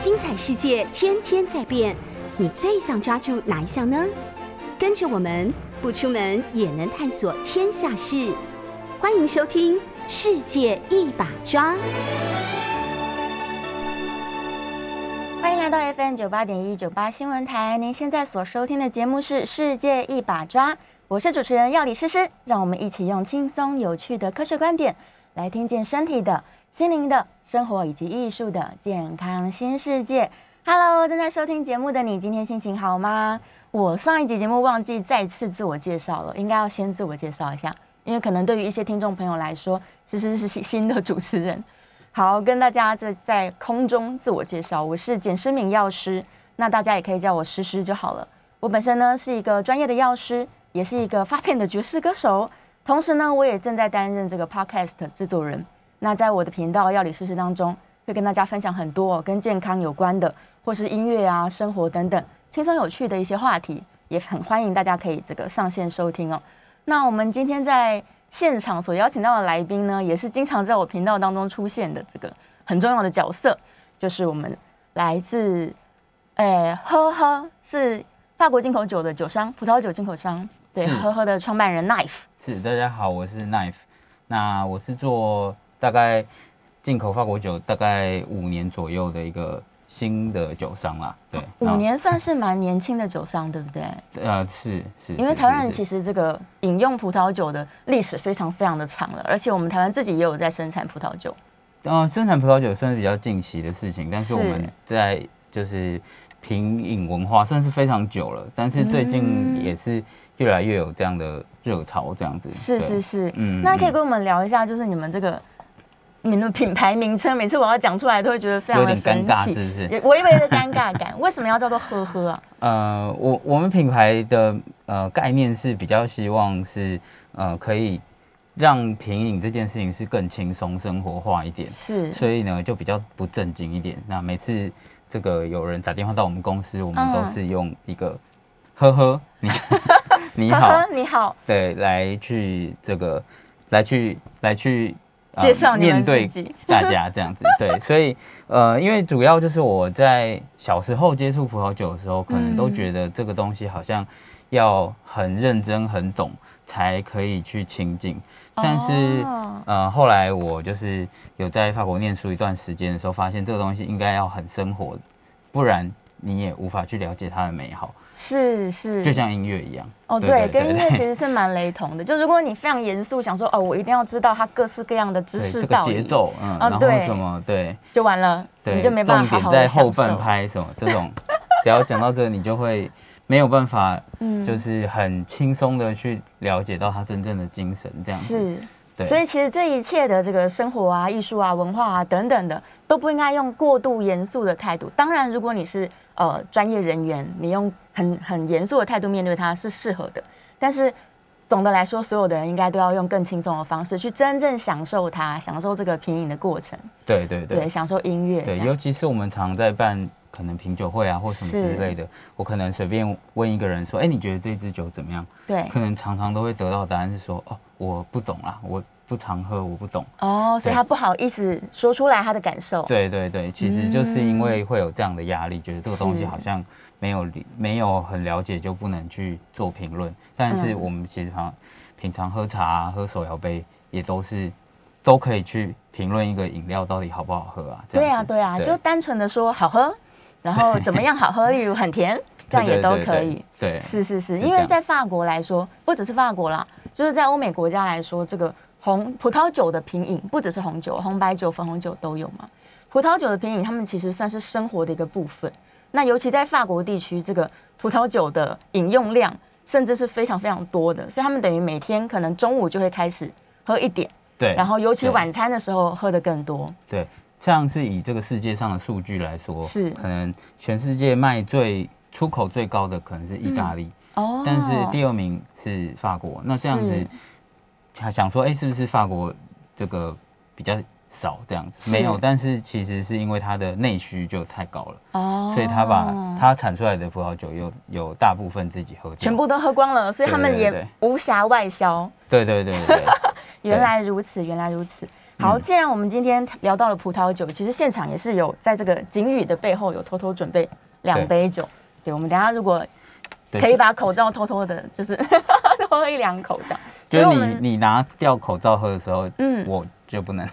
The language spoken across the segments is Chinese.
精彩世界天天在变，你最想抓住哪一项呢？跟着我们不出门也能探索天下事，欢迎收听《世界一把抓》。欢迎来到 FM 九八点一九八新闻台，您现在所收听的节目是《世界一把抓》，我是主持人药理诗诗，让我们一起用轻松有趣的科学观点来听见身体的、心灵的、生活以及艺术的健康新世界。Hello，正在收听节目的你，今天心情好吗？我上一集节目忘记再次自我介绍了，应该要先自我介绍一下，因为可能对于一些听众朋友来说，诗诗是新的主持人。好，跟大家在在空中自我介绍，我是简诗敏药师，那大家也可以叫我诗诗就好了。我本身呢是一个专业的药师，也是一个发片的爵士歌手，同时呢我也正在担任这个 podcast 制作人。那在我的频道药理事事当中，会跟大家分享很多跟健康有关的，或是音乐啊、生活等等轻松有趣的一些话题，也很欢迎大家可以这个上线收听哦。那我们今天在。现场所邀请到的来宾呢，也是经常在我频道当中出现的这个很重要的角色，就是我们来自，诶，呵呵，是法国进口酒的酒商，葡萄酒进口商，对，呵呵的创办人 Knife。是，大家好，我是 Knife，那我是做大概进口法国酒大概五年左右的一个。新的酒商啦，对，五年算是蛮年轻的酒商，对不对？呃，是是，因为台湾人其实这个饮用葡萄酒的历史非常非常的长了，而且我们台湾自己也有在生产葡萄酒。嗯，生产葡萄酒算是比较近期的事情，但是我们在就是品饮文化算是非常久了，但是最近也是越来越有这样的热潮，这样子。是是是，嗯，那可以跟我们聊一下，就是你们这个。你的 品牌名称，每次我要讲出来，都会觉得非常的神奇，是不是？我以为的尴尬感，为什么要叫做呵呵啊？呃，我我们品牌的呃概念是比较希望是呃可以让品饮这件事情是更轻松生活化一点，是，所以呢就比较不正经一点。那每次这个有人打电话到我们公司，我们都是用一个呵呵，你你好 你好，对，来去这个来去来去。介绍面对大家这样子，对，所以呃，因为主要就是我在小时候接触葡萄酒的时候，可能都觉得这个东西好像要很认真、很懂才可以去亲近。但是呃，后来我就是有在法国念书一段时间的时候，发现这个东西应该要很生活，不然你也无法去了解它的美好。是是，就像音乐一样。哦，对，跟音乐其实是蛮雷同的。就如果你非常严肃，想说哦，我一定要知道它各式各样的知识道理、节奏，嗯，然后什么，对，就完了，你就没办法重点在后半拍什么这种，只要讲到这个，你就会没有办法，嗯，就是很轻松的去了解到他真正的精神，这样是。所以其实这一切的这个生活啊、艺术啊、文化啊等等的，都不应该用过度严肃的态度。当然，如果你是呃专业人员，你用很很严肃的态度面对它是适合的。但是总的来说，所有的人应该都要用更轻松的方式去真正享受它，享受这个品饮的过程。对对对，享受音乐。对，尤其是我们常在办可能品酒会啊或什么之类的，我可能随便问一个人说：“哎，你觉得这支酒怎么样？”对，可能常常都会得到答案是说：“哦。”我不懂啦，我不常喝，我不懂哦，所以他不好意思说出来他的感受。对对对，其实就是因为会有这样的压力，觉得这个东西好像没有没有很了解，就不能去做评论。但是我们其实常平常喝茶、喝手摇杯，也都是都可以去评论一个饮料到底好不好喝啊。对啊对啊，就单纯的说好喝，然后怎么样好喝，例如很甜，这样也都可以。对，是是是，因为在法国来说，不只是法国啦。就是在欧美国家来说，这个红葡萄酒的品饮不只是红酒，红白酒、粉红酒都有嘛。葡萄酒的品饮，他们其实算是生活的一个部分。那尤其在法国地区，这个葡萄酒的饮用量甚至是非常非常多的，所以他们等于每天可能中午就会开始喝一点，对，然后尤其晚餐的时候喝的更多。对，这样是以这个世界上的数据来说，是可能全世界卖最出口最高的可能是意大利。哦，但是第二名是法国，那这样子想想说，哎，是不是法国这个比较少这样子？没有，但是其实是因为它的内需就太高了，哦，所以他把他产出来的葡萄酒有有大部分自己喝，全部都喝光了，所以他们也无暇外销。对对对对，原来如此，原来如此。好，嗯既然我们今天聊到了葡萄酒，其实现场也是有在这个景宇的背后有偷偷准备两杯酒。对，我们等下如果可以把口罩偷偷的，就是多喝一两口这样。就是你所以我们你拿掉口罩喝的时候，嗯。我就不能。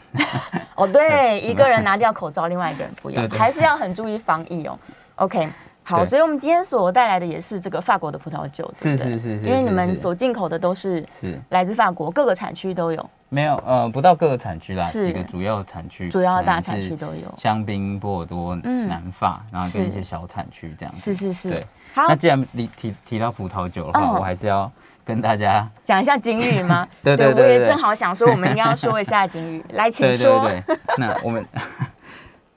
哦，对，一个人拿掉口罩，另外一个人不要，对对。还是要很注意防疫哦。OK，好，所以我们今天所带来的也是这个法国的葡萄酒，对是是是是，因为你们所进口的都是是。来自法国各个产区都有，没有呃不到各个产区啦，是。几个主要产区，主要大产区都有。香槟、波尔多、嗯南法，然后跟一些小产区这样子。是是是。对，好。那，既然你提提到葡萄酒的话，嗯我还是要跟大家，讲一下警语吗？对对我也对对正好想说，我们应该要说一下警语，来，请对说。对对，那我们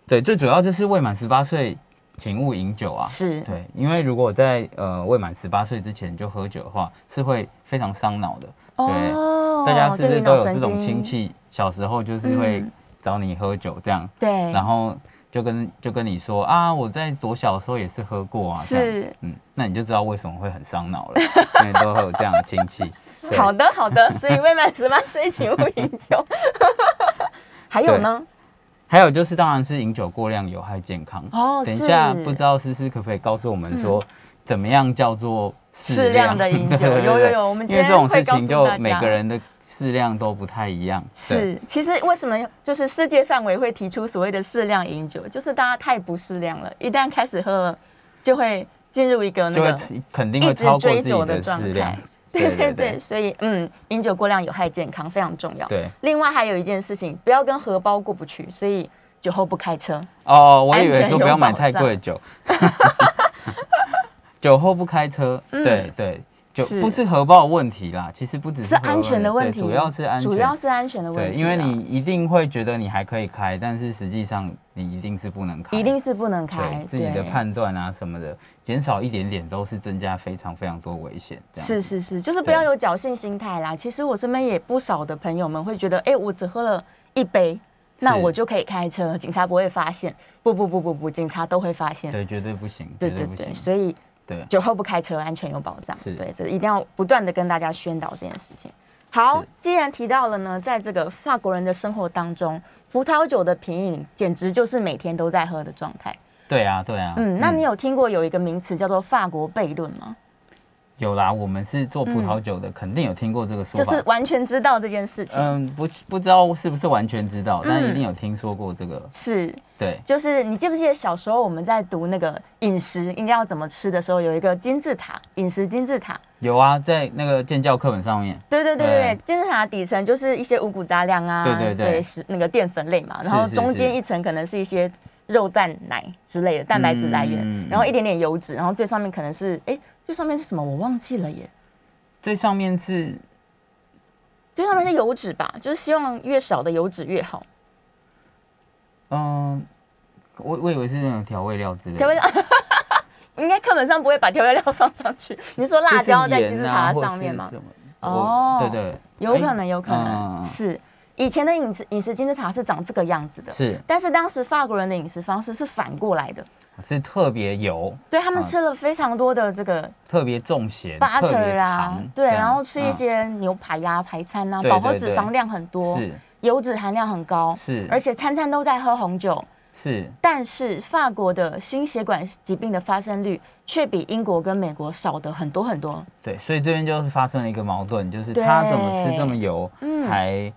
对最主要就是未满十八岁，请勿饮酒啊。是，对，因为如果在呃未满十八岁之前就喝酒的话，是会非常伤脑的。对哦大家是不是都有这种经亲？戚，小时候就是会嗯找你喝酒这样，对，然后就跟就跟你说啊，我在多小的时候也是喝过啊，是嗯，那你就知道为什么会很伤脑了，因为都会有这样的亲戚。好的好的，所以未满十八岁请勿饮酒。还有呢？还有就是，当然是饮酒过量有害健康。哦，等一下，不知道思思可不可以告诉我们说，怎么样叫做适量的饮酒有有有我们今天因为这种事情就每个人的适量都不太一样。是，其实为什么就是世界范围会提出所谓的适量饮酒，就是大家太不适量了，一旦开始喝了，就会进入一个那个肯定会一直超过自己的的状态适量。。对对对，对所以嗯，饮酒过量有害健康，非常重要。对另外还有一件事情，不要跟荷包过不去，所以酒后不开车。哦，我以为说不要买太贵的酒，酒后不开车，嗯对对，就是不是荷包的问题啦，其实不只是安全的问题，主要是安全，主要是安全的问，题对。因为你一定会觉得你还可以开，但是实际上你一定是不能开，一定是不能开自己的判断啊什么的，减少一点点都是增加非常非常多危险。是是是，就是不要有侥幸心态啦。其实我身边也不少的朋友们会觉得，哎、我只喝了一杯，那我就可以开车，警察不会发现。不不不不不，警察都会发现。对，绝对不行，对对对，绝对不行。所以对，酒后不开车，安全有保障。是对，这一定要不断的跟大家宣导这件事情。好，既然提到了呢，在这个法国人的生活当中，葡萄酒的品饮简直就是每天都在喝的状态。对啊，对啊。嗯，那你有听过有一个名词叫做法国悖论吗？有啦？我们是做葡萄酒的，肯定有听过这个说法。就是完全知道这件事情。嗯，不不知道是不是完全知道，但嗯一定有听说过这个。是，对，就是你记不记得小时候我们在读那个饮食应该要怎么吃的时候，有一个金字塔，饮食金字塔。有啊，在那个建教课本上面。对对对对金字塔底层就是一些五谷杂粮啊，对对对是那个淀粉类嘛，然后中间一层可能是一些肉蛋奶之类的蛋白质来源，嗯然后一点点油脂，然后最上面可能是哎，最上面是什么我忘记了耶，最上面是最上面是油脂吧，就是希望越少的油脂越好。嗯、我我以为是那种调味料之类的。调味料 应该课本上不会把调味料放上去。你说辣椒在金字塔上面吗？？哦哦，对对，有可能，哎有可能、嗯是以前的饮食饮食金字塔是长这个样子的，是。但是当时法国人的饮食方式是反过来的，是特别油，对他们嗯。吃了非常多的这个特别重咸 butter 啊糖，对，然后吃一嗯。些牛排呀、排餐啊，对饱和脂肪量很多，是。油脂含量很高，是，而且餐餐都在喝红酒。是。但是法国的心血管疾病的发生率却比英国跟美国少的很多很多，对，所以这边就是发生了一个矛盾，就是他怎么吃这么油，嗯。还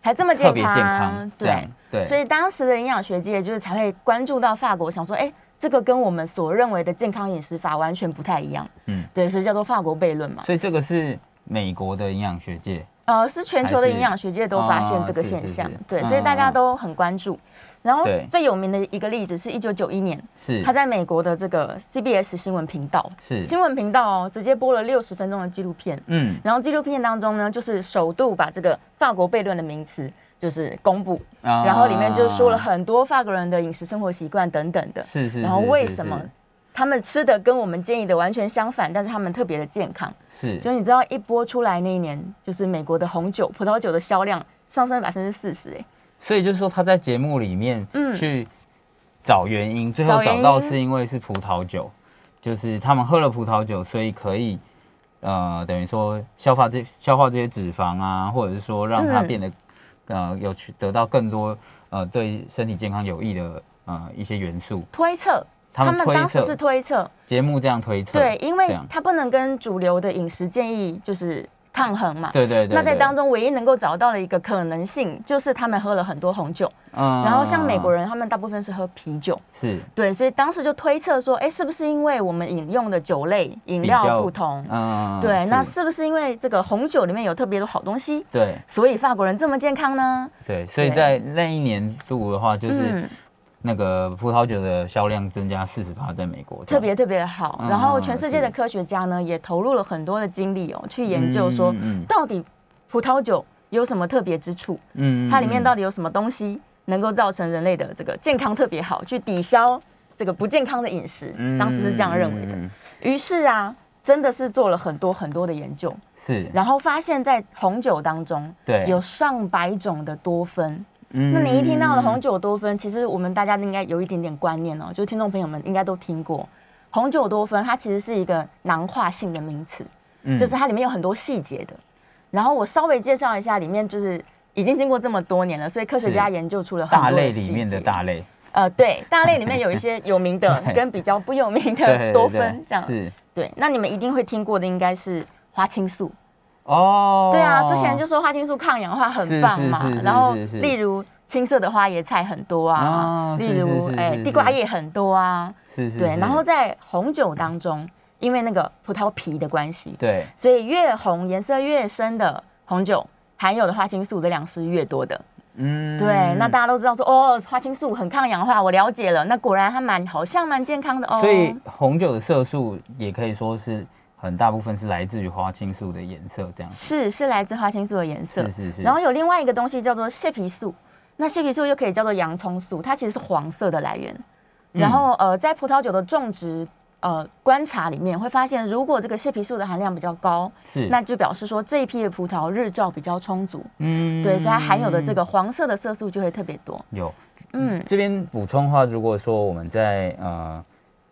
还这么特别健康，对。对，所以当时的营养学界就是才会关注到法国，想说，哎、这个跟我们所认为的健康饮食法完全不太一样。嗯对，所以叫做法国悖论嘛。所以这个是美国的营养学界，呃，是全球的营养学界都发现哦这个现象，是对，嗯所以大家都很关注。然后最有名的一个例子是一九九一年，是。他在美国的这个 CBS 新闻频道，是。新闻频道哦，直接播了六十分钟的纪录片。嗯。然后纪录片当中呢，就是首度把这个法国悖论的名词就是公布，啊。然后里面就说了很多法国人的饮食生活习惯等等的。是是，然后为什么他们吃的跟我们建议的完全相反，但是他们特别的健康？是。就你知道，一播出来那一年，就是美国的红酒、葡萄酒的销量上升百分之四十，哎，所以就是说他在节目里面嗯。去找原因，最后找到是因为是葡萄酒，就是他们喝了葡萄酒，所以可以呃等于说消化这消化这些脂肪啊，或者是说让它嗯变得呃有去得到更多呃对身体健康有益的呃一些元素。推测，他们当时是推测，节目这样推测，对，因为他不能跟主流的饮食建议就是抗衡嘛。对对对对那在当中唯一能够找到的一个可能性，就是他们喝了很多红酒，嗯然后像美国人，他们大部分是喝啤酒，是。对，所以当时就推测说，哎，是不是因为我们饮用的酒类饮料不同？嗯对，那是是不是因为这个红酒里面有特别多好东西，对。所以法国人这么健康呢？对，所以在那一年度的话，就是嗯那个葡萄酒的销量增加四十趴，在美国特别特别的好。嗯然后全世界的科学家呢，也投入了很多的精力哦，去研究说到底葡萄酒有什么特别之处，嗯它里面到底底有什么东西能够造成人类的这个健康特别好，去抵消这个不健康的饮食。当时是这样认为的。嗯于是啊，真的是做了很多很多的研究，是，然后发现，在红酒当中对，有上百种的多酚。嗯那你一听到了红酒多酚，其实我们大家应该有一点点观念哦，就是听众朋友们应该都听过，红酒多酚它其实是一个囊化性的名词，嗯。就是它里面有很多细节的。然后我稍微介绍一下，里面就是已经经过这么多年了，所以科学家研究出了很大多细类里面的节大类，呃，对，大类里面有一些有名的 跟比较不有名的多酚这样。是。对，那你们一定会听过的应该是花青素。哦，对啊，之前就说花青素抗氧化很棒嘛是是是，是然后例如青色的花椰菜很多啊哦，例如哎是地瓜叶很多啊，对，是是对然后在红酒当中，因为那个葡萄皮的关系，对。所以越红颜色越深的红酒含有的花青素的量是越多的。嗯。对，那大家都知道说哦，花青素很抗氧化，我了解了，那果然还蛮好像蛮健康的哦。所以红酒的色素也可以说是很大部分是来自于花青素的颜色这样，是是来自花青素的颜色，是是是，然后有另外一个东西叫做蟹皮素，那蟹皮素又可以叫做洋葱素，它其实是黄色的来源。嗯。然后呃，在葡萄酒的种植呃观察里面会发现，如果这个蟹皮素的含量比较高，是。那就表示说这一批的葡萄日照比较充足，嗯。对，所以它含有的这个黄色的色素就会特别多。有。嗯，这边补充的话，如果说我们在呃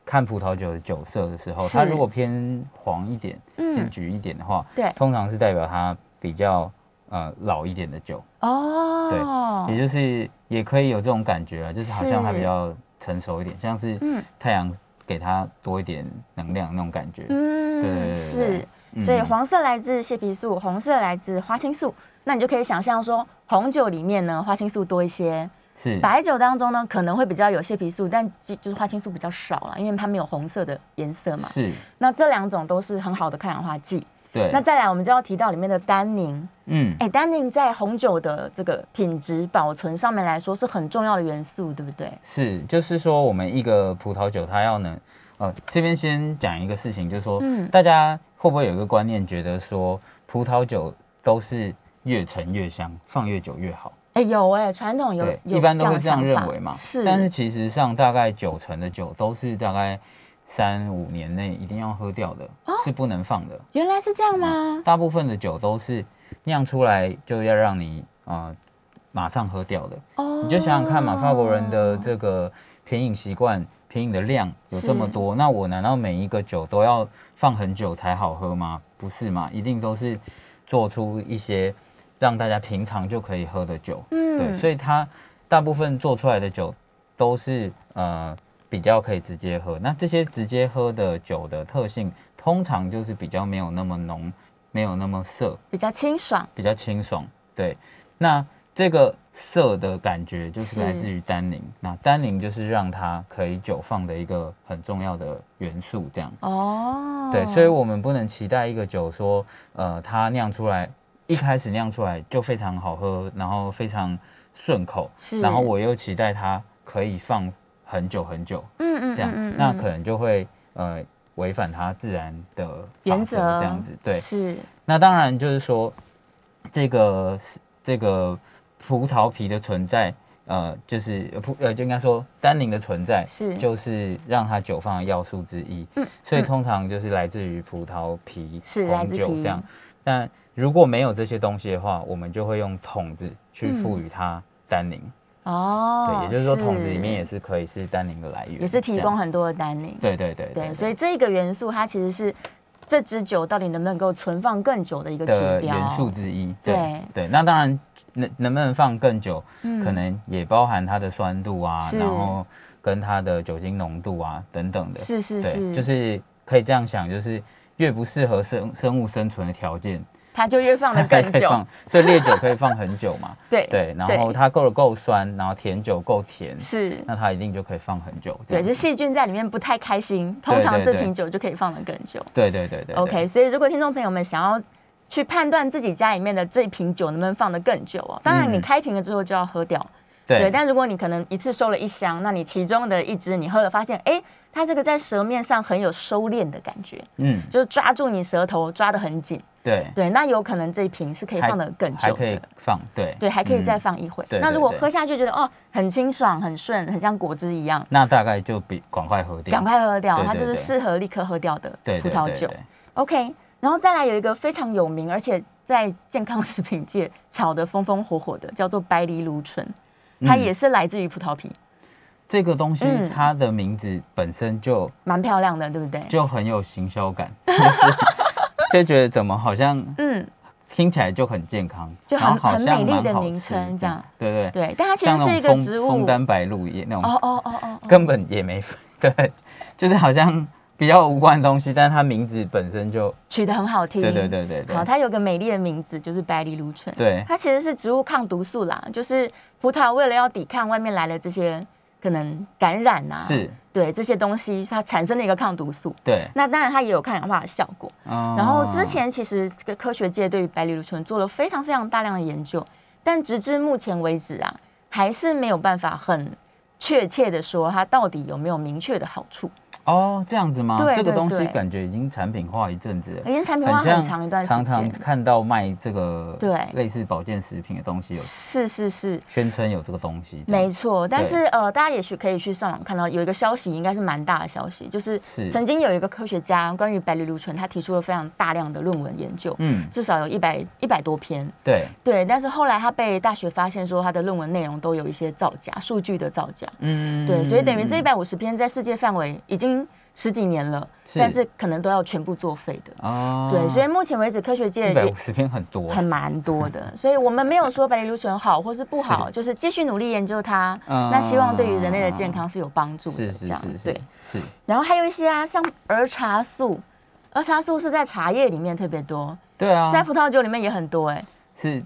看葡萄酒的酒色的时候，它如果偏黄一点、偏嗯，橘一点的话，对，通常是代表它比较呃老一点的酒，哦，对也就是也可以有这种感觉啊，就是好像它比较成熟一点，像是嗯太阳给它多一点能量那种感觉。嗯，对是。嗯所以黄色来自蟹皮素，红色来自花青素。那你就可以想象说，红酒里面呢，花青素多一些，是白酒当中呢，可能会比较有蟹皮素，但就就是花青素比较少了，因为它没有红色的颜色嘛。是，那这两种都是很好的抗氧化剂。对，那再来，我们就要提到里面的单宁。嗯哎，单宁在红酒的这个品质保存上面来说是很重要的元素，对不对？是，就是说我们一个葡萄酒它要能，呃，这边先讲一个事情，就是说，嗯大家会不会有一个观念，觉得说葡萄酒都是越陈越香，放越久越好？哎，有哎，传统有一般都会的这样认为嘛。是，但是其实上大概九成的酒都是大概三五年内一定要喝掉的，哦是不能放的。原来是这样吗？大部分的酒都是酿出来就要让你呃马上喝掉的。哦你就想想看嘛，法国人的这个品饮习惯、品饮的量有这么多，那我难道每一个酒都要放很久才好喝吗？不是嘛，一定都是做出一些让大家平常就可以喝的酒。嗯对，所以它大部分做出来的酒都是呃比较可以直接喝。那这些直接喝的酒的特性，通常就是比较没有那么浓，没有那么涩，比较清爽。比较清爽。对，那这个涩的感觉就是是来自于单宁。那单宁就是让它可以久放的一个很重要的元素，这样。哦，对，所以我们不能期待一个酒说，呃，它酿出来一开始酿出来就非常好喝，然后非常顺口，是然后我又期待它可以放很久很久，嗯嗯这样，嗯嗯嗯那可能就会呃违反它自然的法原则则这样子。对，是那当然就是说，这个这个葡萄皮的存在，呃，就是呃葡呃，就应该说单宁的存在，是就是让它久放的要素之一。嗯所以通常就是来自于葡萄皮红酒这样。但如果没有这些东西的话，我们就会用桶子去赋予它单宁。哦，对，也就是说桶子里面也是可以是单宁的来源，也是提供很多的单宁。对对对对，所以这个元素它其实是这支酒到底能不能够存放更久的一个指标。元素之一。对对对，那当然能能不能放更久，嗯可能也包含它的酸度啊，然后跟它的酒精浓度啊等等的。是是对，是，就是可以这样想，就是越不适合生生物生存的条件，它就越放的 更久。所以烈酒可以放很久嘛。对对，然后它够了够酸，然后甜酒够甜，是。那它一定就可以放很久。这对，就细菌在里面不太开心，通常这瓶酒就可以放的更久。对对对对对 OK，所以如果听众朋友们想要去判断自己家里面的这一瓶酒能不能放得更久哦，当然你嗯开瓶了之后就要喝掉。对对，但如果你可能一次收了一箱，那你其中的一支你喝了，发现哎，它这个在舌面上很有收敛的感觉，嗯，就是抓住你舌头抓得很紧。对，对，那有可能这一瓶是可以放的更久还可以。放，对。对，还可以再嗯放一会。那如果喝下去觉得哦很清爽、很顺，很像果汁一样，那大概就比赶快喝掉，赶快喝掉，它就是适合立刻喝掉的对葡萄酒。OK，然后再来有一个非常有名，而且在健康食品界炒得风风火火的，叫做白藜芦醇，它嗯。也是来自于葡萄皮，这个东西嗯它的名字本身就蛮漂亮的，对不对？就很有行销感，就是就觉得怎么好像嗯，听起来就很健康，就很很美丽的名称这样，对对对，但它其像实是一个植物。枫丹白露也那种，哦哦哦哦，哦根本也没 对，就是好像比较无关的东西，但是它名字本身就取得很好听。对对对对对好，它有个美丽的名字，就是白藜芦醇。对它其实是植物抗毒素啦，就是葡萄为了要抵抗外面来的这些可能感染啊，是，对这些东西，它产生了一个抗毒素。对，那当然它也有抗氧化的效果。然然后之前其实这个科学界对于白藜芦醇做了非常非常大量的研究，但直至目前为止啊，还是没有办法很确切的说它到底有没有明确的好处。哦这样子吗？对这个东西感觉已经产品化一阵子了。已经产品化很长一段时间。常常，看到卖这个对。类似保健食品的东西，有是是是，宣称有这个东西，没错，但是呃，大家也许可以去上网看到有一个消息，应该是蛮大的消息，就是是。曾经有一个科学家关于白藜芦醇，他提出了非常大量的论文研究，嗯，至少有一百一百多篇。对，对，但是后来他被大学发现说，他的论文内容都有一些造假，数据的造假。嗯，对，所以等于这一嗯百五十篇在世界范围已经十几年了，是。但是可能都要全部作废的。哦，对，所以目前为止科学界也一百五十篇很多，很蛮多的，所以我们没有说白藜芦醇好或是不好，是。就是继续努力研究它。嗯那希望对于人类的健康是有帮助的，是是这样是是对。是，然后还有一些啊，像儿茶素，儿茶素是在茶叶里面特别多，对啊，在葡萄酒里面也很多哎、是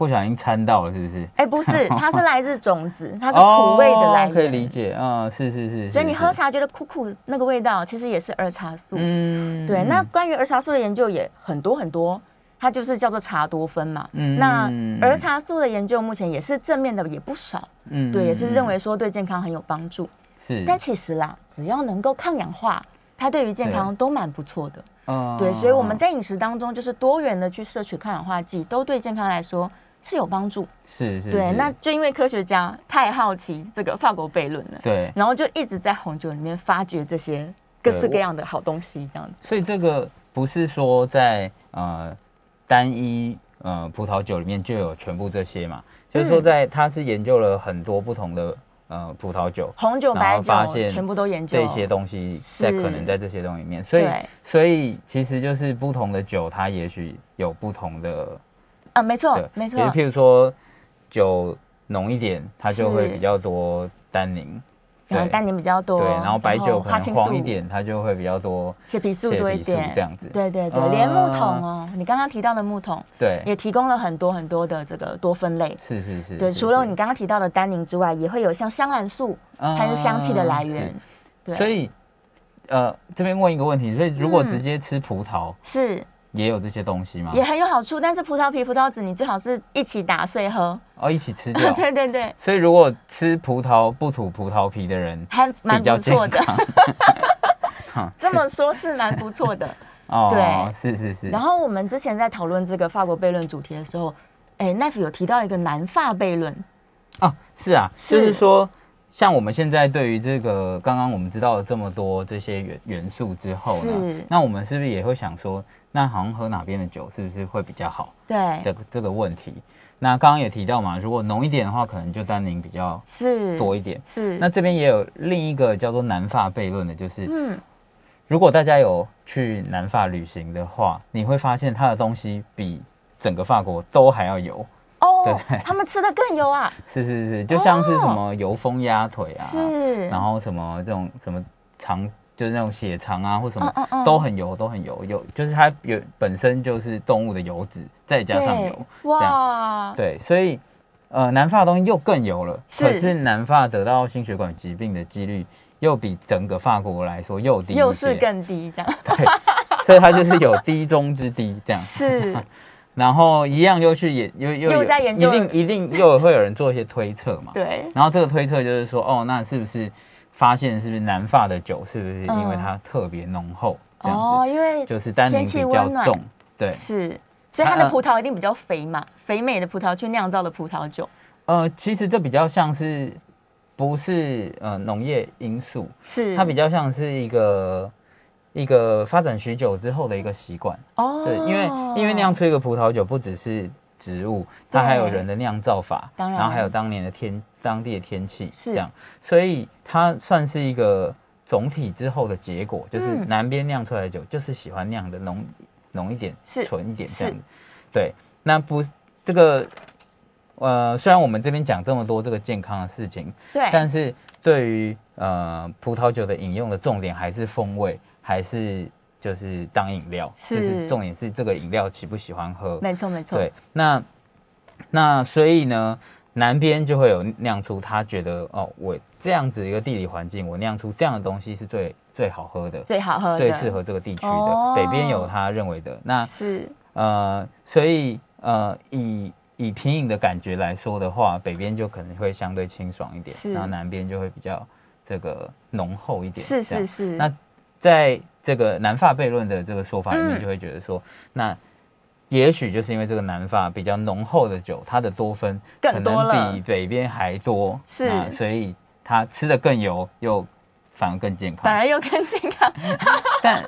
不小心掺到了，是不是？哎、不是，它是来自种子，它是苦味的来源，哦可以理。解，嗯，是是是，所以你喝，茶觉得苦苦那个味道，其实也是儿茶素。嗯对，那关于儿茶素的研究也很多很多，它就是叫做茶多酚嘛。嗯那儿茶素的研究目前也是正面的也不少，嗯对，也是认为嗯说对健康很有帮助。是，但其实啦，只要能够抗氧化，它对于健康都蛮不错的。嗯对，所以我们在饮食当中就是多元的去摄取抗氧化剂，都对健康来说是有帮助。是是，对，那就因为科学家太好奇这个法国悖论了，对，然后就一直在红酒里面发掘这些各式各样的好东西，这样子。所以这个不是说在呃单一呃葡萄酒里面就有全部这些嘛，就是说嗯。在他是研究了很多不同的呃葡萄酒，红酒、白酒后发现全部都研究这些东西在可能在这些东西里面，所以所以其实就是不同的酒，它也许有不同的啊，没错对，没错比如，譬如说酒浓一点，它就会比较多单宁。对然后单宁比较多，对，然后白酒可能花青素、黄一点，它就会比较多血皮素多一点，这样子。对对对，啊连木桶哦，你刚刚提到的木桶对，也提供了很多很多的这个多酚类。是是是。对，除了你刚刚提到的单宁之外，也会有像香兰素，它是香气的来源。对，所以呃，这边问一个问题，所以如果嗯直接吃葡萄，是也有这些东西吗？也很有好处。但是葡萄皮、葡萄籽，你最好是一起打碎喝。哦，一起吃掉。对对对，所以如果吃葡萄不吐葡萄皮的人，还蛮不错的。这么说，是蛮不错的。哦，对是是是。然后我们之前在讨论这个法国悖论主题的时候，哎，奈夫有提到一个南法悖论，哦，是啊，是就是说，像我们现在对于这个刚刚我们知道了这么多这些元元素之后呢是，那我们是不是也会想说，那好像喝哪边的酒是不是会比较好？对，的这个问题？那刚刚也提到嘛，如果浓一点的话，可能就单宁比较是多一点。是。那这边也有另一个叫做南法悖论的，就是嗯，如果大家有去南法旅行的话，你会发现它的东西比整个法国都还要油。哦，哦，对。对他们吃的更油啊，是是是，就像是什么油封鸭腿啊，是，然后什么这种什么肠，就是那种血肠啊，或什么嗯嗯嗯都很油，都很油，有就是它有本身就是动物的油脂，再加上对油，哇，对，所以呃南法的东西又更油了，是可是南法得到心血管疾病的几率又比整个法国来说又低，又是更低这样，对，所以它就是有低中之低这样。是，然后一样又去研又又又在研究一定一定又会有人做一些推测嘛。对，然后这个推测就是说，哦，那是不是发现是不是南法的酒是不是因为它特别浓厚这样子，因为就是单宁比较重，对，是，所以它的呃。葡萄一定比较肥嘛，肥美的葡萄去酿造的葡萄酒，呃，其实这比较像是不是呃农业因素，是。它比较像是一个一个发展许久之后的一个习惯。哦，对，因为因为酿出一个葡萄酒不只是植物，它还有人的酿造法，当然。然后还有当年的天当地的天气，是。这样，所以它算是一个总体之后的结果，就是嗯。南边酿出来的酒就是喜欢酿的浓浓一点，是。纯一点这样。子。对，那不这个。呃，虽然我们这边讲这么多这个健康的事情，对，但是对于呃葡萄酒的饮用的重点还是风味，还是就是当饮料，是就是重点是这个饮料喜不喜欢喝。没错没错，对，那那所以呢，南边就会有酿出他觉得哦，我这样子一个地理环境，我酿出这样的东西是最最好喝的，最好喝的，最适合这个地区的。哦北边有他认为的，那是呃，所以呃以以品饮的感觉来说的话，北边就可能会相对清爽一点，然后南边就会比较这个浓厚一点。是是是，那在这个南法悖论的这个说法里面，嗯。就会觉得说，那也许就是因为这个南法比较浓厚的酒，它的多酚更可多了。能比北边还多，是。所以它吃的更油，又反而更健康。反而又更健康，但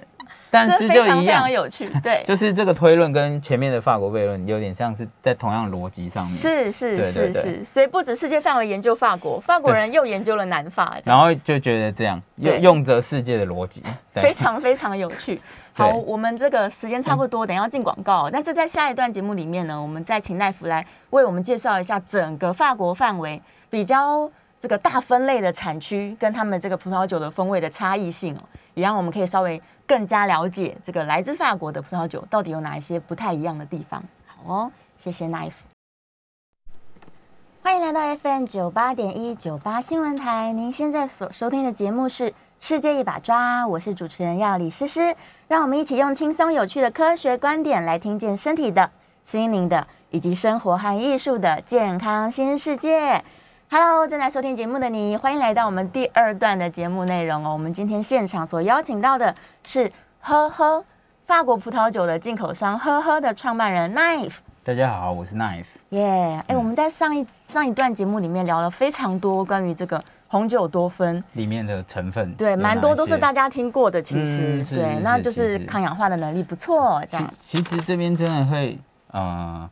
但这是就一非常非常样，有趣，对，就是这个推论跟前面的法国悖论有点像是在同样的逻辑上面。是是是是，所以不止世界范围研究法国，法国人又研究了南法，然后就觉得这样用用着世界的逻辑，对。非常非常有趣。好，我们这个时间差不多，等一下要进广告。但是在下一段节目里面呢，我们再请奈福来为我们介绍一下整个法国范围比较这个大分类的产区跟他们这个葡萄酒的风味的差异性哦，也让我们可以稍微更加了解这个来自法国的葡萄酒到底有哪一些不太一样的地方。好哦，谢谢 nine。欢迎来到 FM 九八点一九八新闻台，您现在所收听的节目是《世界一把抓》，我是主持人要李诗诗，让我们一起用轻松有趣的科学观点来听见身体的、心灵的以及生活和艺术的健康新世界。Hello，正在收听节目的你，欢迎来到我们第二段的节目内容哦。我们今天现场所邀请到的是呵呵法国葡萄酒的进口商呵呵的创办人 Knife。大家好，我是 Knife。耶！哎，嗯我们在上一上一段节目里面聊了非常多关于这个红酒多酚，里面的成分对，蛮多都是大家。听过的。其实，对，那就是抗氧化的能力不错，这样。其其实这边真的会，呃，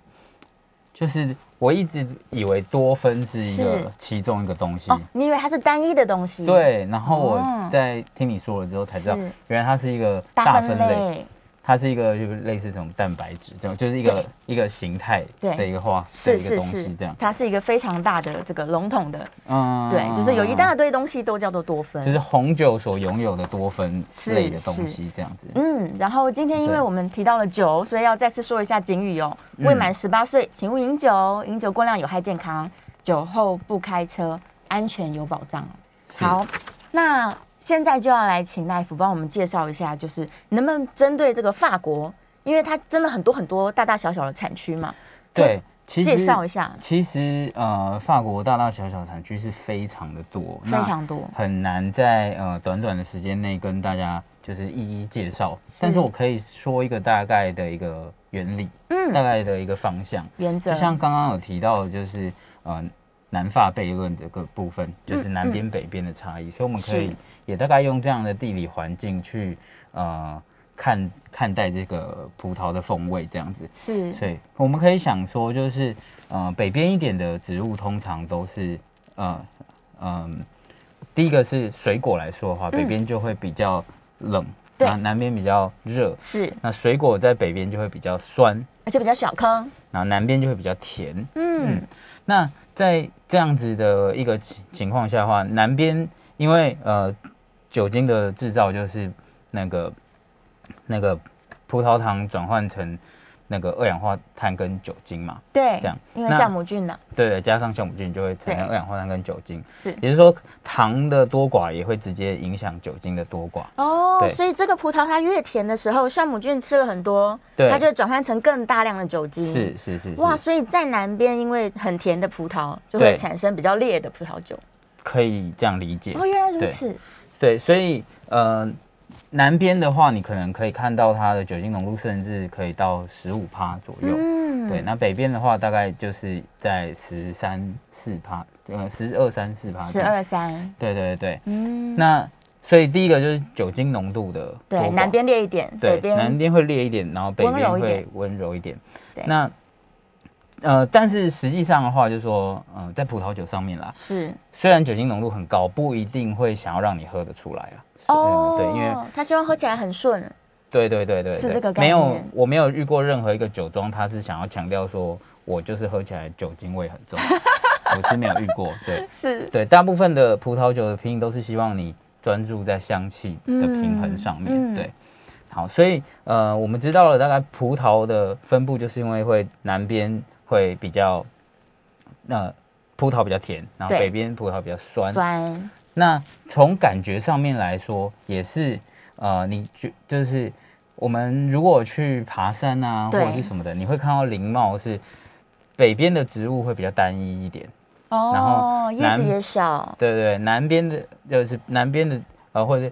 就是我一直以为多酚是一个其中一个东西，哦，你以为它是单一的东西？，对，然后哦。我在听你说了之后才知道，原来它是一个大分类它是一个就是类似这种蛋白质，这种就是一个一个形态对的一个化的是一个东西，这样，它是一个非常大的这个笼统的，嗯对，就是有一大堆东西都叫做多酚。就是红酒所拥有的多酚是类的东西，这样子。嗯，然后今天因为我们提到了酒，所以要再次说一下警语哦。嗯未满十八岁，请勿饮酒，饮酒过量有害健康，酒后不开车，安全有保障。好，那现在就要来请大夫帮我们介绍一下，就是能不能针对这个法国，因为它真的很多很多大大小小的产区嘛，对，其实介绍一下，其实呃，法国大大小小产区是非常的多，非常多。很难在呃短短的时间内跟大家就是一一介绍。但是我可以说一个大概的一个原理，嗯大嗯，概的一个方向。原则就像刚刚有提到的，就是呃南法悖论这个部分，就是南边北边的差异，所以我们可以是也大概用这样的地理环境去呃看看待这个葡萄的风味这样子。是所以我们可以想说，就是呃北边一点的植物通常都是呃嗯、第一个是水果来说的话，北边就会比较冷，对那南边比较热。是，那水果在北边就会比较酸，而且比较小颗，然后南边就会比较甜。嗯，那在这样子的一个情情况下的话，南边因为呃酒精的制造就是那个那个葡萄糖转换成那个二氧化碳跟酒精嘛，对，这样因为酵母菌呢，对，加上酵母菌就会产生二氧化碳跟酒精，是也就是说糖的多寡也会直接影响酒精的多寡。哦，对所以这个葡萄它越甜的时候，酵母菌吃了很多，对它就会转换成更大量的酒精。是是是哇，所以在南边，因为很甜的葡萄就会对产生比较烈的葡萄酒。可以这样理解。哦，原来如此。对，所以呃，南边的话，你可能可以看到它的酒精浓度甚至可以到十五帕左右。嗯，对，那北边的话，大概就是在十三四帕，呃，十二三四帕。十。二三，对对对，嗯，那所以第一个就是酒精浓度的多对，南边烈一点，对南边会烈一点，然后北边会温柔一点。对那呃，但是实际上的话，就是说，呃，在葡萄酒上面啦，是虽然酒精浓度很高，不一定会想要让你喝得出来啊。哦，对，因为他希望喝起来很顺，对对对对，对是这个概没有，我没有遇过任何一个酒庄，他是想要强调说，我就是喝起来酒精味很重，我是没有遇过。对是对，大部分的葡萄酒的品饮都是希望你专注在香气的平衡上面。嗯嗯对，好，所以呃，我们知道了大概葡萄的分布，就是因为会南边会比较，那、葡萄比较甜，然后北边葡萄比较酸。酸，那从感觉上面来说，也是呃，你觉就是我们如果去爬山啊，或者是什么的，你会看到林茂是北边的植物会比较单一一点，哦，然后叶子南也小，对对对，南边的就是南边的呃，或者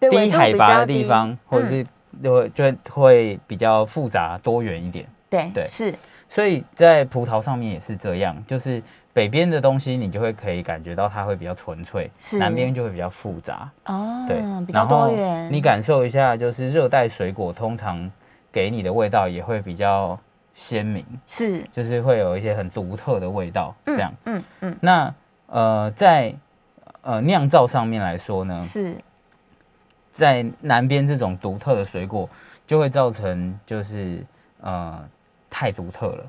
是低海拔的地方，或者嗯。是就会就会会比较复杂多元一点。对对。是，所以在葡萄上面也是这样，就是北边的东西你就会可以感觉到它会比较纯粹，是。南边就会比较复杂。哦，对，比较然后多元，你感受一下，就是热带水果通常给你的味道也会比较鲜明，是。就是会有一些很独特的味道。这样，嗯嗯。那呃，在呃酿造上面来说呢，是。在南边这种独特的水果，就会造成就是呃太独特了，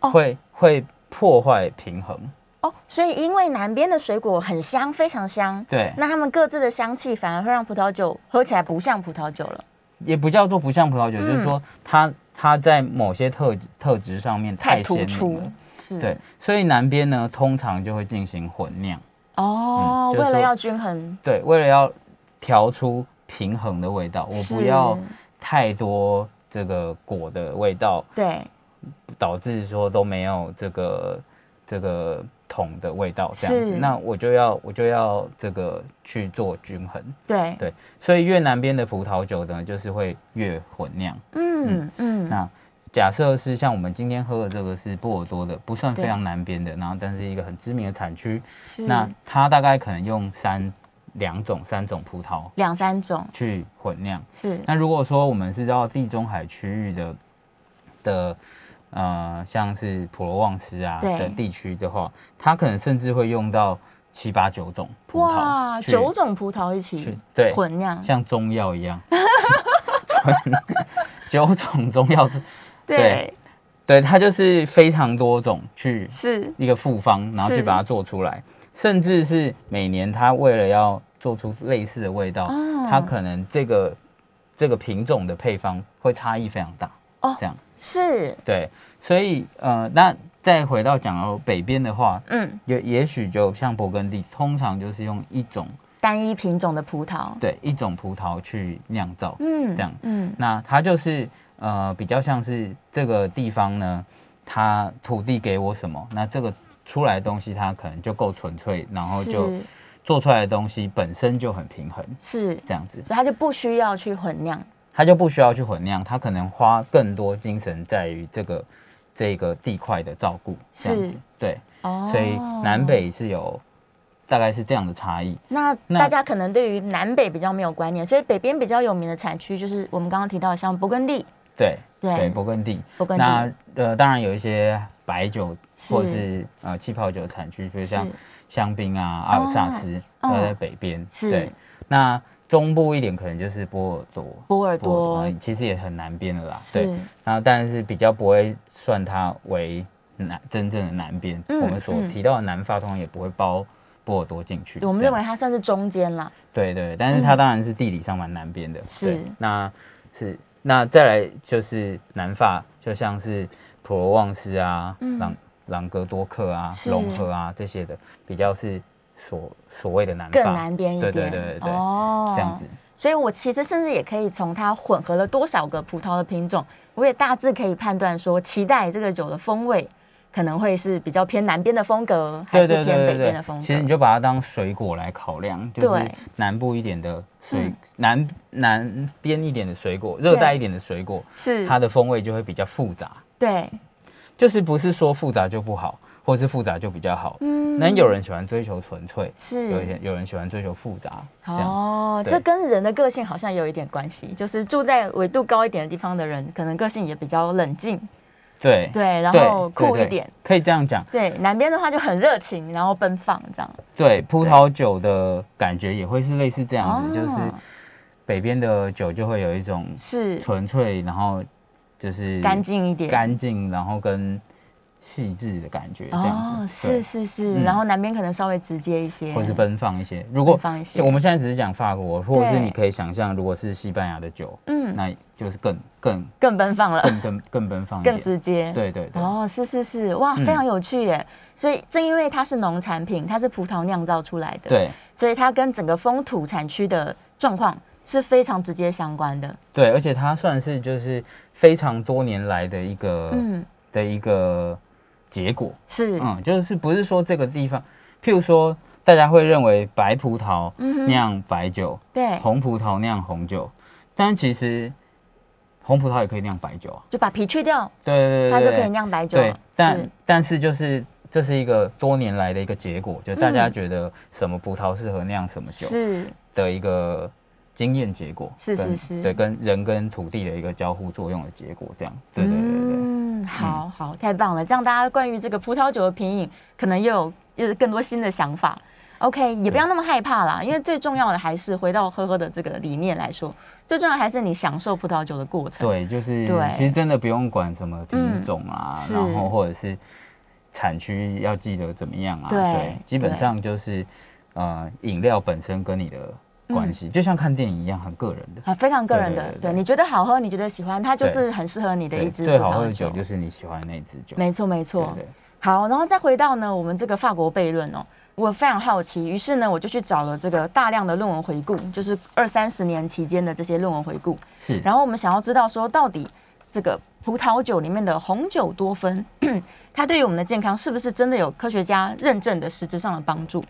哦会会破坏平衡。哦，所以因为南边的水果很香，非常香，对，那它们各自的香气反而会让葡萄酒喝起来不像葡萄酒了，也不叫做不像葡萄酒，嗯就是说它它在某些特特质上面太突出。是对，所以南边呢，通常就会进行混酿。哦，嗯就是为了要均衡，对，为了要调出平衡的味道，我不要太多这个果的味道，对导致说都没有这个这个桶的味道这样子。那我就要我就要这个去做均衡。对，对，所以越南边的葡萄酒呢，就是会越混酿。嗯嗯，那假设是像我们今天喝的这个是波尔多的，不算非常南边的，然后但是一个很知名的产区，是。那它大概可能用三两种、三种葡萄两三种。去混酿。是。那如果说我们是到地中海区域的的呃，像是普罗旺斯啊对。的地区的话，它可能甚至会用到七八九种葡萄哇，九种葡萄一去起对混酿，像中药一样，九种中药，对，对。它就是非常多种去是。一个复方，然后去把它做出来，甚至是每年它为了要做出类似的味道，哦它可能这个这个品种的配方会差异非常大。哦这样是，对，所以呃，那再回到讲到北边的话，嗯，也也许就像勃艮第，通常就是用一种单一品种的葡萄，对一种葡萄去酿造，嗯，这样。嗯，那它就是呃比较像是这个地方呢，它土地给我什么，那这个出来的东西它可能就够纯粹，然后就做出来的东西本身就很平衡，是，这样子，所以它就不需要去混酿，它就不需要去混酿，它可能花更多精神在于这个这个地块的照顾，这样子是，对，哦所以南北是有大概是这样的差异。那那大家可能对于南北比较没有观念，所以北边比较有名的产区就是我们刚刚提到的像勃艮第，对对对，勃艮第。勃艮那第呃，当然有一些白酒或者是呃气泡酒的产区，比如像香槟啊、阿尔萨斯，哦都在北边。是对，那中部一点可能就是波尔多，波尔多。啊其实也很南边的啦，是。对，然后但是比较不会算它为南真正的南边，嗯我们所嗯。提到的南法通常也不会包波尔多进去，我们认为它算是中间啦。对对，但是它当然是地理上蛮南边的，是。对。那是那再来就是南法，就像是普罗旺斯啊、嗯。朗朗格多克啊是、隆河啊这些的，比较是所所谓的南法，更南边一点，对对对对对哦。这样子。所以我其实甚至也可以从它混合了多少个葡萄的品种，我也大致可以判断说，期待这个酒的风味可能会是比较偏南边的风格，还是偏北边的风，格。其实你就把它当水果来考量，就是对。南部一点的水嗯，南南边一点的水果，热带一点的水果，是。它的风味就会比较复杂。对，就是不是说复杂就不好，或是复杂就比较好。嗯那有人喜欢追求纯粹，是有些有人喜欢追求复杂。哦，对这跟人的个性好像有一点关系，就是住在纬度高一点的地方的人，可能个性也比较冷静，对对，然对后酷一点。可以这样讲。对，南边的话就很热情，然后奔放这样。对，葡萄酒的感觉也会是类似这样子，就是哦北边的酒就会有一种是纯粹，然后就是干净一点，干净，然后跟细致的感觉这样哦，子。是是是，嗯然后南边可能稍微直接一些，或者是奔放一些。如果我们现在只是讲法国，或者是你可以想象，如果是西班牙的酒，嗯，那就是更更更奔放了，更更更奔放更。直接。对对对，哦，是是是，哇，嗯非常有趣耶！所以正因为它是农产品，它是葡萄酿造出来的，，对所以它跟整个风土产区的状况是非常直接相关的。对，而且它算是就是非常多年来的一个、嗯，的一个结果。是，嗯，就是不是说这个地方，譬如说大家会认为白葡萄酿白酒，对，红葡萄酿红酒，但其实红葡萄也可以酿白酒啊。就把皮去掉，对它就可以酿白酒。对，但是。但是就是这是一个多年来的一个结果，就大家嗯。觉得什么葡萄适合酿什么酒是。的一个经验结果，是是是。对，跟人跟土地的一个交互作用的结果，这样，对对对对对，嗯，好好，太棒了！这样大家关于这个葡萄酒的品饮，可能又有就是更多新的想法。OK，也不要那么害怕啦，因为最重要的还是回到喝喝的这个理念来说，最重要还是你享受葡萄酒的过程。对，就是对其实真的不用管什么品种啊，嗯然后或者是产区要记得怎么样啊，对基本上就是呃饮料本身跟你的关系，就像看电影一样，很个人的。啊，非常个人的，对你觉得好喝，你觉得喜欢，它就是很适合你的一，支最好喝的酒。就是你喜欢的那支酒。没错，没错。对，好，然后再回到呢，我们这个法国悖论哦，我非常好奇，于是呢，我就去找了这个大量的论文回顾，就是二三十年期间的这些论文回顾，是。然后我们想要知道说，到底这个葡萄酒里面的红酒多酚，它对于我们的健康是不是真的有科学家认证的实质上的帮助？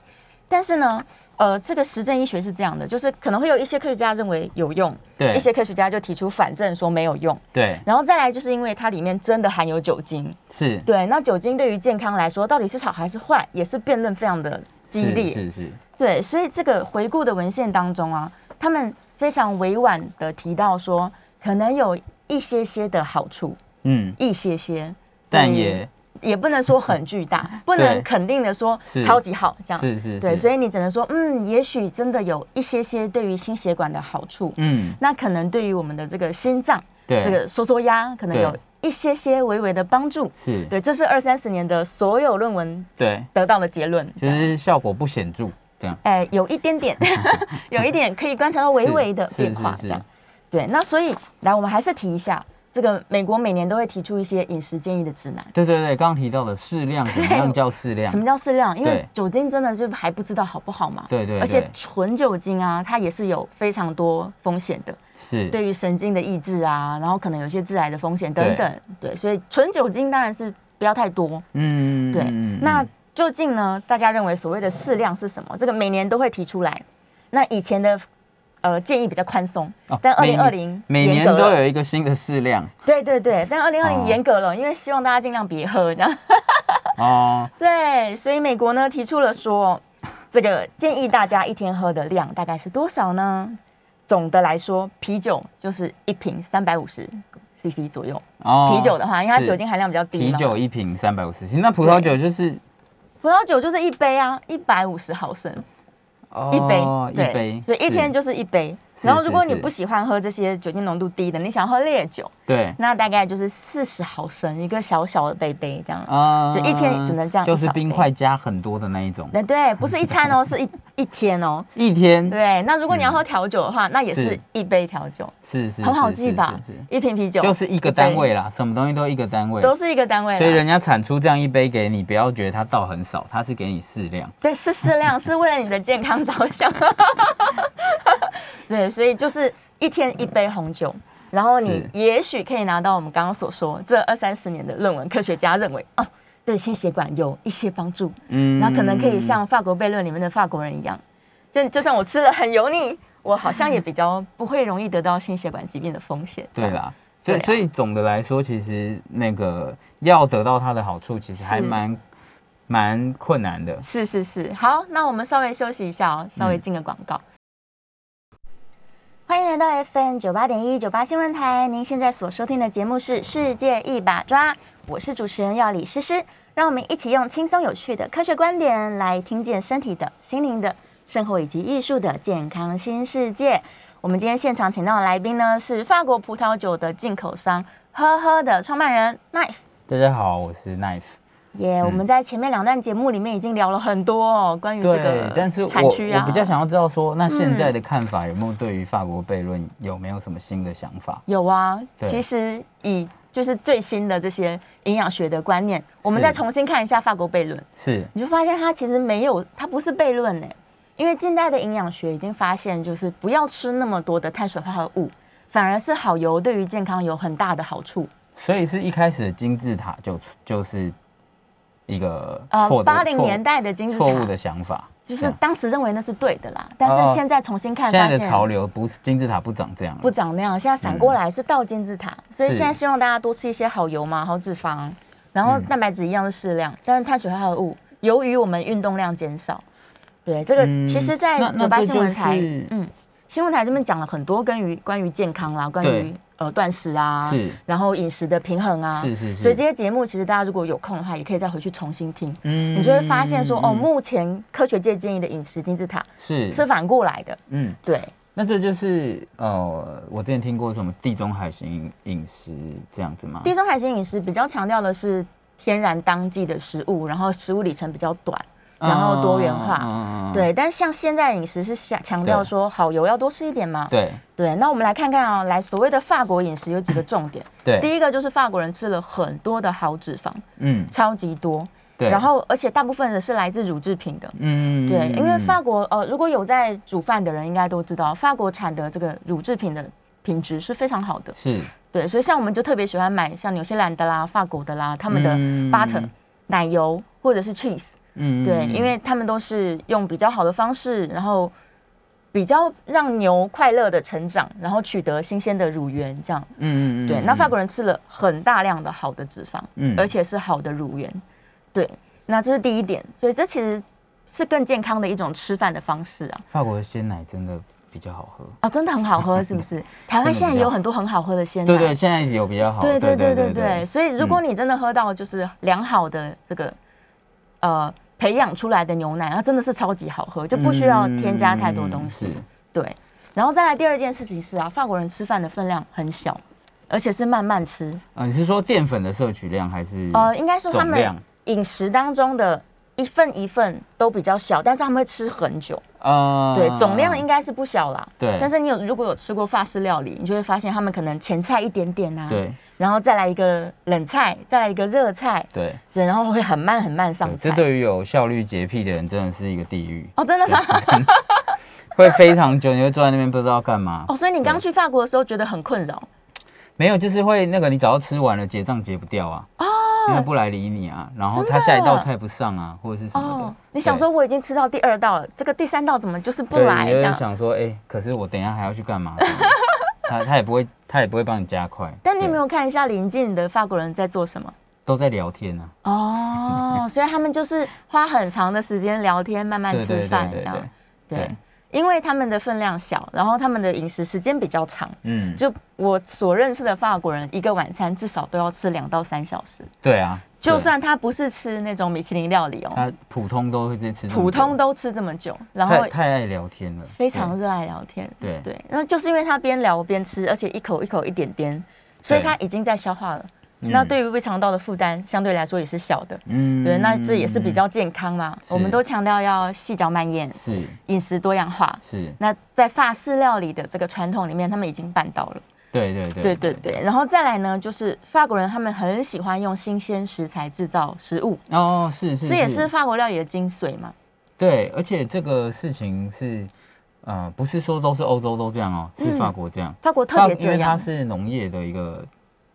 但是呢，呃，这个实证医学是这样的，就是可能会有一些科学家认为有用，对。一些科学家就提出反证说没有用，对。然后再来就是因为它里面真的含有酒精，是。对，那酒精对于健康来说到底是好还是坏，也是辩论非常的激烈。是是是，对，所以这个回顾的文献当中啊，他们非常委婉的提到说，可能有一些些的好处，嗯，一些些，对但也也不能说很巨大，不能肯定的说是。超级好这样。是是，对，所以你只能说，嗯，也许真的有一些些对于心血管的好处，嗯，那可能对于我们的这个心脏对，这个收缩压，可能有一些些微微的帮助。是，对，这是二三十年的所有论文对，得到的结论。就这样。是效果不显著，这样。哎，有一点点，有一点可以观察到微微的是变化，这样。对，那所以来，我们还是提一下，这个美国每年都会提出一些饮食建议的指南。对对对，刚刚提到的适量，什么样叫适量什？么叫适量？因为酒精真的是还不知道好不好嘛。对对而且纯酒精啊，它也是有非常多风险的，是，对于神经的抑制啊，然后可能有些致癌的风险等等。对，所以纯酒精当然是不要太多。嗯，对，嗯那究竟呢？大家认为所谓的适量是什么？这个每年都会提出来。那以前的呃建议比较宽松，哦但二零二零每年都有一个新的适量。对对对，但二零二零哦。严格了，因为希望大家尽量别喝，这样。哦，对，所以美国呢提出了说，这个建议大家一天喝的量大概是多少呢？总的来说，啤酒就是一瓶三百五十 CC 左右。哦啤酒的话，因为它酒精含量比较低啤酒一瓶三百五十 CC，那葡萄酒就是葡萄酒就是一杯啊，一百五十毫升。一杯哦，一对，杯，所以一天就是一杯。是然后，如果你不喜欢喝这些酒精浓度低的，你想喝烈酒，对。那大概就是四十毫升一个小小的杯杯这样。啊就一天只能这样就是冰块加很多的那一种，对对，不是一餐哦，是一一天哦。一天。对，那如果你要喝调酒的话，那也是是一杯调酒，是是很好记吧？一瓶啤酒。就是一个单位啦，什么东西都一个单位，都是一个单位，所以人家产出这样一杯给你，不要觉得它倒很少，它是给你适量。对是适量，是为了你的健康着想。对，所以就是一天一杯红酒，然后你也许可以拿到我们刚刚所说这二三十年的论文，科学家认为哦，对心血管有一些帮助，嗯。那可能可以像法国悖论里面的法国人一样，就就算我吃了很油腻，我好像也比较不会容易得到心血管疾病的风险。对啦，所以、所以总的来说，其实那个要得到它的好处，其实还是。蛮蛮困难的。是是是，好，那我们稍微休息一下哦，稍微进个广告。欢迎来到 FM 九八点一九八新闻台，您现在所收听的节目是《世界一把抓》，我是主持人要李诗诗，让我们一起用轻松有趣的科学观点来听见身体的、心灵的、生活以及艺术的健康新世界。我们今天现场请到的来宾呢是法国葡萄酒的进口商呵呵的创办人 Knife。大家好，我是 Knife。耶我们在前面两段节目里面已经聊了很多哦，关于这对个，但是我产区啊，我比较想要知道说，那现在嗯的看法有没有对于法国悖论有没有什么新的想法？有啊，其实以就是最新的这些营养学的观念，我们再重新看一下法国悖论，是。你就发现它其实没有，它不是悖论呢，因为近代的营养学已经发现，就是不要吃那么多的碳水化合物，反而是好油对于健康有很大的好处。所以是一开始的金字塔就就是一个呃八零年代的金字塔。错误的想法，就是当时认为那是对的啦，但是哦现在重新看，现在的潮流不金字塔不长这样，不长那样，现在反过来是倒金字塔，所以是。现在希望大家多吃一些好油嘛，好脂肪，然后嗯蛋白质一样是适量，但是碳水化合物由于我们运动量减少，对这个嗯其实，在九八新闻台，嗯，新闻台这边讲了很多关于关于健康啦，关于对呃断食啊，是。然后饮食的平衡啊，是是是。所以这些节目其实大家如果有空的话，也可以再回去重新听，嗯。你就会发现说，哦，嗯目前科学界建议的饮食金字塔是。是反过来的，嗯，对。那这就是呃，我之前听过什么地中海型饮食这样子吗？地中海型饮食比较强调的是天然当季的食物，然后食物里程比较短，然后多元化。嗯对，但像现在饮食是强强调说好油要多吃一点嘛。对对，那我们来看看啊，来所谓的法国饮食有几个重点。对，第一个就是法国人吃了很多的好脂肪，嗯超级多，对，然后而且大部分的是来自乳制品的。嗯对，因为嗯法国呃，如果有在煮饭的人应该都知道，法国产的这个乳制品的品质是非常好的。是对，所以像我们就特别喜欢买像纽西兰的啦、法国的啦，他们的嗯 butter、奶油或者是 cheese，嗯对，因为他们都是用比较好的方式，然后比较让牛快乐的成长，然后取得新鲜的乳源，这样。嗯嗯嗯对，那法国人吃了很大量的好的脂肪，嗯而且是好的乳源。对，那这是第一点，所以这其实是更健康的一种吃饭的方式啊。法国的鲜奶真的比较好喝。哦，真的很好喝，是不是？台湾现在也有很多很好喝的鲜奶。对对，现在有比较好。对对对对对对，所以如果你真的喝到就是良好的这个呃培养出来的牛奶，它真的是超级好喝，就不需要添加太多东西。嗯对，然后再来第二件事情是啊，法国人吃饭的分量很小，而且是慢慢吃。啊，你是说淀粉的摄取量还是呃，应该是他们饮食当中的一份一份都比较小，但是他们会吃很久。呃对，总量应该是不小啦。对但是你有如果有吃过法式料理，你就会发现他们可能前菜一点点啊，对然后再来一个冷菜，再来一个热菜，对对，然后会很慢很慢上对，菜。这对于有效率洁癖的人真的是一个地狱，哦，真的吗？会非常久，你会坐在那边不知道干嘛。哦，所以你刚去法国的时候觉得很困扰没有，就是会那个你早要吃完了，结账结不掉啊，哦因为不来理你啊，然后他下一道菜不上啊，或者是什么的。哦。你想说我已经吃到第二道了，这个第三道怎么就是不对，来这样你就？想说，哎、可是我等一下还要去干嘛？他他也不会，他也不会帮你加快。但你有没有看一下邻近的法国人在做什么？都在聊天啊？哦，所以他们就是花很长的时间聊天，慢慢 吃饭这样。对，因为他们的分量小，然后他们的饮食时间比较长。嗯，就我所认识的法国人，一个晚餐至少都要吃两到三小时，对啊，就算他不是吃那种米其林料理哦，他普通都会吃吃普通都吃这么久，然后太太爱聊天了，非常热爱聊天。对对，那就是因为他边聊边吃，而且一口一口一点点，所以他已经在消化了。嗯那对于胃肠道的负担相对来说也是小的。嗯对，那这也是比较健康嘛。我们都强调要细嚼慢咽，是饮食多样化。是，那在法式料理的这个传统里面，他们已经办到了。对对对对对对，然后再来呢，就是法国人他们很喜欢用新鲜食材制造食物，哦，是是，这也是法国料理的精髓嘛。对，而且这个事情是，呃，不是说都是欧洲都这样哦，是嗯法国这样，法国特法因为它别这样，是农业的一个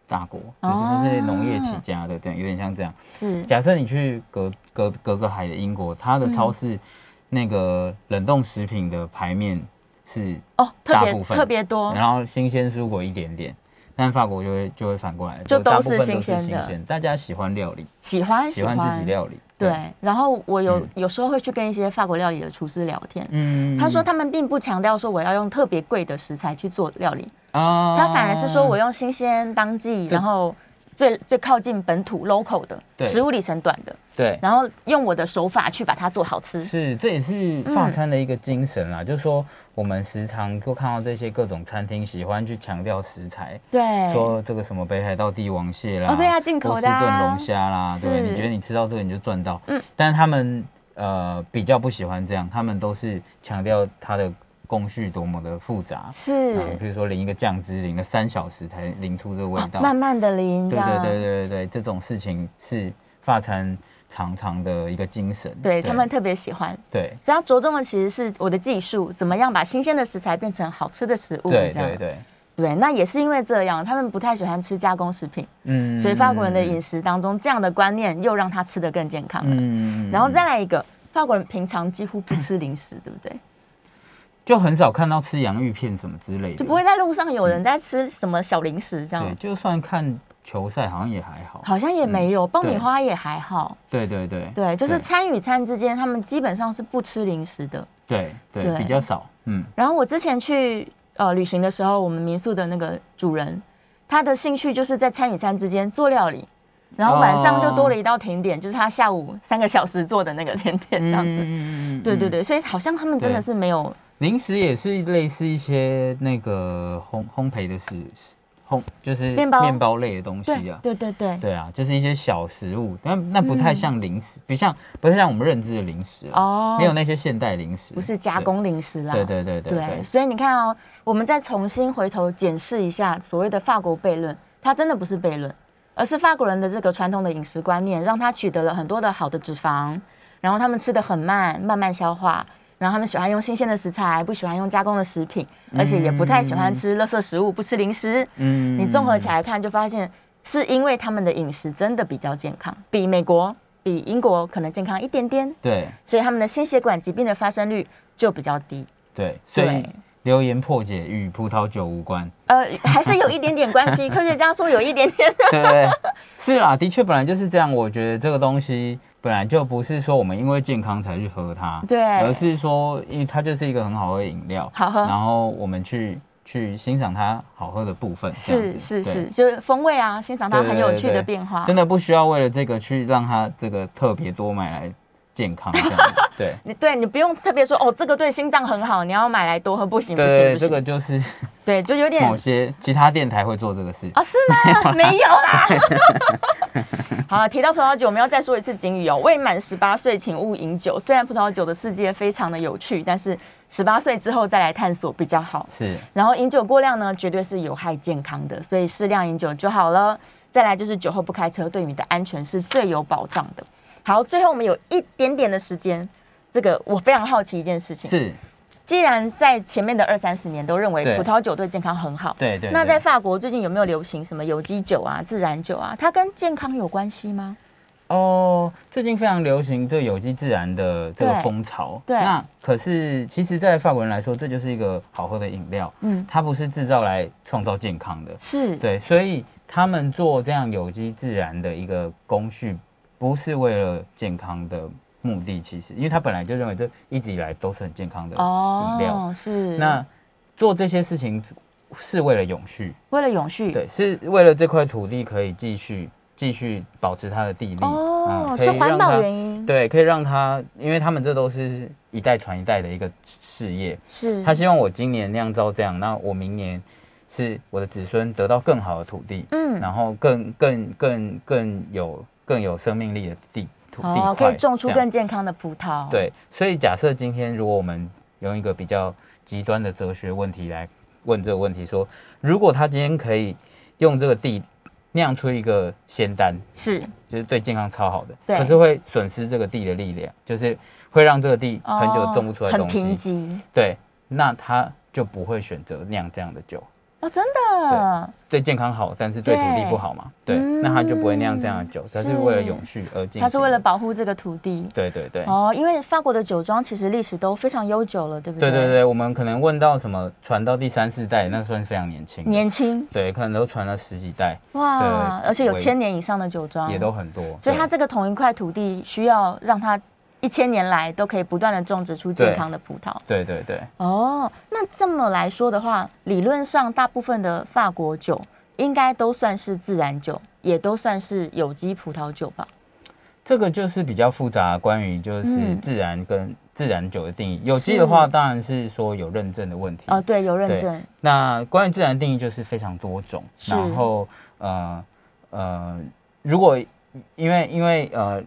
大国，就是它是农业起家的，这样有点像这样。是假设你去隔隔隔个海的英国，它的超市那个冷冻食品的排面是，哦，特别特别多，然后新鲜蔬果一点点。但法国就会就会反过来，就都是新鲜的大家喜欢料理，喜欢喜欢自己料理。对，然后我有、嗯有时候会去跟一些法国料理的厨师聊天，嗯他说他们并不强调说我要用特别贵的食材去做料理，啊他反而是说我用新鲜当季，然后最最靠近本土 local 的食物里程短的，对，然后用我的手法去把它做好吃。是，这也是嗯法餐的一个精神啦。就是说，我们时常都看到这些各种餐厅喜欢去强调食材，对，说这个什么北海道帝王蟹啦，哦对啊进口的啊。波士顿龙虾啦，对，你觉得你吃到这个你就赚到，嗯。嗯，但是他们呃比较不喜欢这样，他们都是强调它的工序多么的复杂，是嗯，比如说淋一个酱汁，淋了三小时才淋出这个味道，慢慢的淋，对对对对对对，这种事情是法餐常常的一个精神，对他们特别喜欢。对。所以它着重的其实是我的技术，怎么样把新鲜的食材变成好吃的食物，对对对，对那也是因为这样，他们不太喜欢吃加工食品，嗯所以法国人的饮食当中这样的观念又让他吃得更健康了。嗯然后再来一个，法国人平常几乎不吃零食，对不对？就很少看到吃洋芋片什么之类的，就不会在路上有人在吃什么小零食这对，样，就算看球赛好像也还好，好像也没有，爆米花也还好。对对对。对，就是餐与餐之间，他们基本上是不吃零食的。对对对。比较少，嗯，然后我之前去呃旅行的时候，我们民宿的那个主人，他的兴趣就是在餐与餐之间做料理，然后晚上就多了一道甜点，就是他下午三个小时做的那个甜点这样子。嗯对对，对，所以好像他们真的是没有零食也是类似一些那个烘烘焙的食烘，就是面包面包类的东西啊。对对对对啊，就是一些小食物，但那不太像零食，不像不太像我们认知的零食啊，哦没有那些现代零食，不是加工零食啦。对。对对对对对，所以你看哦，我们再重新回头检视一下所谓的法国悖论，它真的不是悖论，而是法国人的这个传统的饮食观念，让他取得了很多的好的脂肪，然后他们吃的很慢，慢慢消化，然后他们喜欢用新鲜的食材，不喜欢用加工的食品，而且也不太喜欢吃垃圾食物，不吃零食。嗯你综合起来看，就发现是因为他们的饮食真的比较健康，比美国、比英国可能健康一点点，对所以他们的心血管疾病的发生率就比较低。对，所以对留言破解与葡萄酒无关，呃，还是有一点点关系。科学家说有一点点，对？是啦，的确本来就是这样。我觉得这个东西本来就不是说我们因为健康才去喝它，对而是说因为它就是一个很好喝的饮料，好喝然后我们去去欣赏它好喝的部分，是是是，就是风味啊，欣赏它很有趣的变化。真的不需要为了这个去让它这个特别多买来健康这样，对。你对你不用特别说哦，这个对心脏很好，你要买来多喝，不行不行，不行。这个就是对，就有点某些其他电台会做这个事。啊，是吗？没有啦。好了，提到葡萄酒，我们要再说一次警语哦：未满十八岁请勿饮酒。虽然葡萄酒的世界非常的有趣，但是十八岁之后再来探索比较好。是，然后饮酒过量呢，绝对是有害健康的，所以适量饮酒就好了。再来就是酒后不开车，对你的安全是最有保障的。好，最后我们有一点点的时间，这个我非常好奇一件事情。是，既然在前面的二三十年都认为葡萄酒对健康很好，对对。那在法国最近有没有流行什么有机酒啊、自然酒啊？它跟健康有关系吗？哦，最近非常流行这有机自然的这个风潮。对那可是其实，在法国人来说，这就是一个好喝的饮料，嗯，它不是制造来创造健康的。是，对，所以他们做这样有机自然的一个工序，不是为了健康的目的，其实，因为他本来就认为这一直以来都是很健康的饮料。哦，是。那做这些事情是为了永续，为了永续，对，是为了这块土地可以继续继续保持它的地力。哦，嗯可以是环保原因，对，可以让它，因为他们这都是一代传一代的一个事业。是他希望我今年酿造这样，那我明年是我的子孙得到更好的土地，嗯然后更更更更有更有生命力的地土地哦，块可以种出更健康的葡萄，，对。所以假设今天如果我们用一个比较极端的哲学问题来问这个问题，说如果他今天可以用这个地酿出一个仙丹，是就是对健康超好的，可是会损失这个地的力量，就是会让这个地很久种不出来哦很东西。贫瘠对，那他就不会选择酿这样的酒，哦，真的，对健康好，但是对土地不好嘛？对，嗯那他就不会酿这样的酒，他是为了永续而进行的。它是为了保护这个土地。对对对。哦，因为法国的酒庄其实历史都非常悠久了，对不对？对对对，我们可能问到什么传到第三四代，那算是非常年轻。年轻对，可能都传了十几代，哇，对而且有千年以上的酒庄也都很多。所以它对这个同一块土地需要让它一千年来都可以不断的种植出健康的葡萄。对对对，哦，那这么来说的话，理论上大部分的法国酒应该都算是自然酒，也都算是有机葡萄酒吧？这个就是比较复杂，关于就是嗯自然跟自然酒的定义。有机的话，当然是说有认证的问题。哦，对，有认证，那关于自然定义就是非常多种，然后呃呃，如果因为因为呃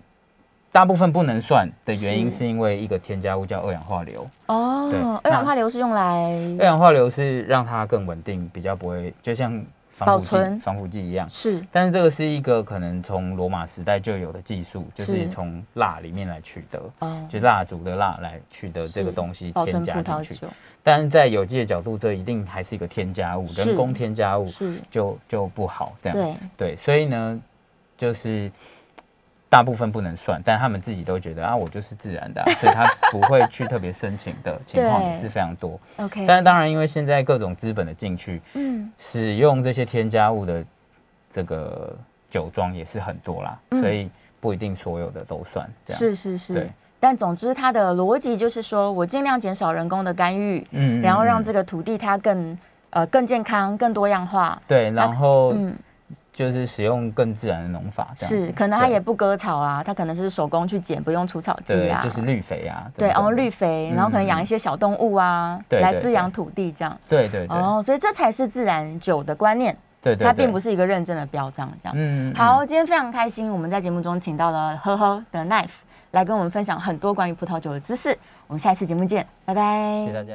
大部分不能算的原因，是。是因为一个添加物叫二氧化硫。哦，二氧化硫是用来二氧化硫是让它更稳定，比较不会就像防腐剂防腐剂一样。是。但是这个是一个可能从罗马时代就有的技术，就是是。从蜡里面来取得，哦，就蜡烛的蜡来取得这个东西添加进去。但是在有机的角度，这一定还是一个添加物，人工添加物，就就不好这样。对，对，所以呢，就是大部分不能算，但他们自己都觉得啊，我就是自然的啊、所以他不会去特别申请的情况也是非常多。OK，但是当然，因为现在各种资本的进去，嗯，使用这些添加物的这个酒庄也是很多啦，嗯所以不一定所有的都算这样。是是是。但总之，它的逻辑就是说我尽量减少人工的干预，嗯然后让这个个土地它更呃更健康、更多样化。对，然后嗯，就是使用更自然的农法，是，可能它也不割草啊，它可能是手工去剪，不用除草剂对，啊，就是绿肥啊，对，然后绿肥，然后可能养一些小动物啊，来滋养土地这样。对对对哦，所以这才是自然酒的观念，对对，它并不是是一个认证的标章这样。嗯好，今天非常开心，我们在节目中请到了呵呵的 Knife 来跟我们分享很多关于葡萄酒的知识。我们下一次节目见，拜拜。谢谢大家。